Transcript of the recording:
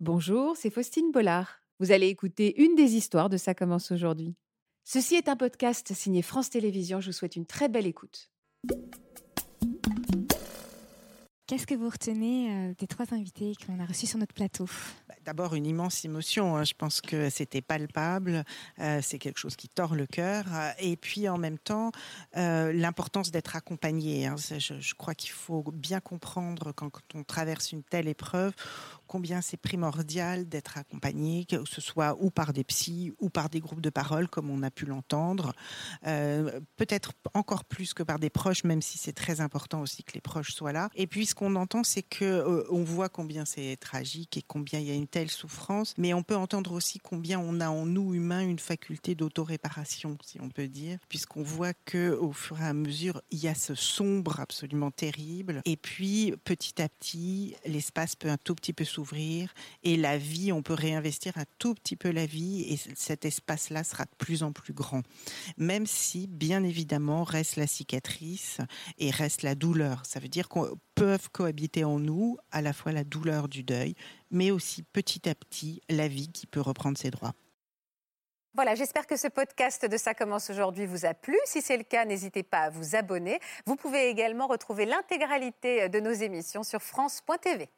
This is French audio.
Bonjour, c'est Faustine Bollard. Vous allez écouter une des histoires de Ça commence aujourd'hui. Ceci est un podcast signé France Télévisions. Je vous souhaite une très belle écoute. Qu'est-ce que vous retenez euh, des trois invités qu'on a reçus sur notre plateau? Bah, D'abord une immense émotion. hein. Je pense que c'était palpable. Euh, c'est quelque chose qui tord le cœur. Euh, Et puis en même temps, euh, l'importance d'être accompagné. hein. Je, je crois qu'il faut bien comprendre quand, quand on traverse une telle épreuve combien c'est primordial d'être accompagné, que ce soit ou par des psys ou par des groupes de parole, comme on a pu l'entendre. Euh, Peut-être encore plus que par des proches, même si c'est très important aussi que les proches soient là. Et puis ce qu'on entend, c'est que euh, on voit combien c'est tragique et combien il y a une telle souffrance, mais on peut entendre aussi combien on a en nous humains une faculté d'autoréparation, si on peut dire, puisqu'on voit que au fur et à mesure, il y a ce sombre absolument terrible, et puis petit à petit, l'espace peut un tout petit peu s'ouvrir et la vie, on peut réinvestir un tout petit peu la vie et cet espace-là sera de plus en plus grand. Même si, bien évidemment, reste la cicatrice et reste la douleur. Ça veut dire qu'on peuvent cohabiter en nous à la fois la douleur du deuil, mais aussi petit à petit la vie qui peut reprendre ses droits. Voilà, j'espère que ce podcast de Ça commence aujourd'hui vous a plu. Si c'est le cas, n'hésitez pas à vous abonner. Vous pouvez également retrouver l'intégralité de nos émissions sur France.tv.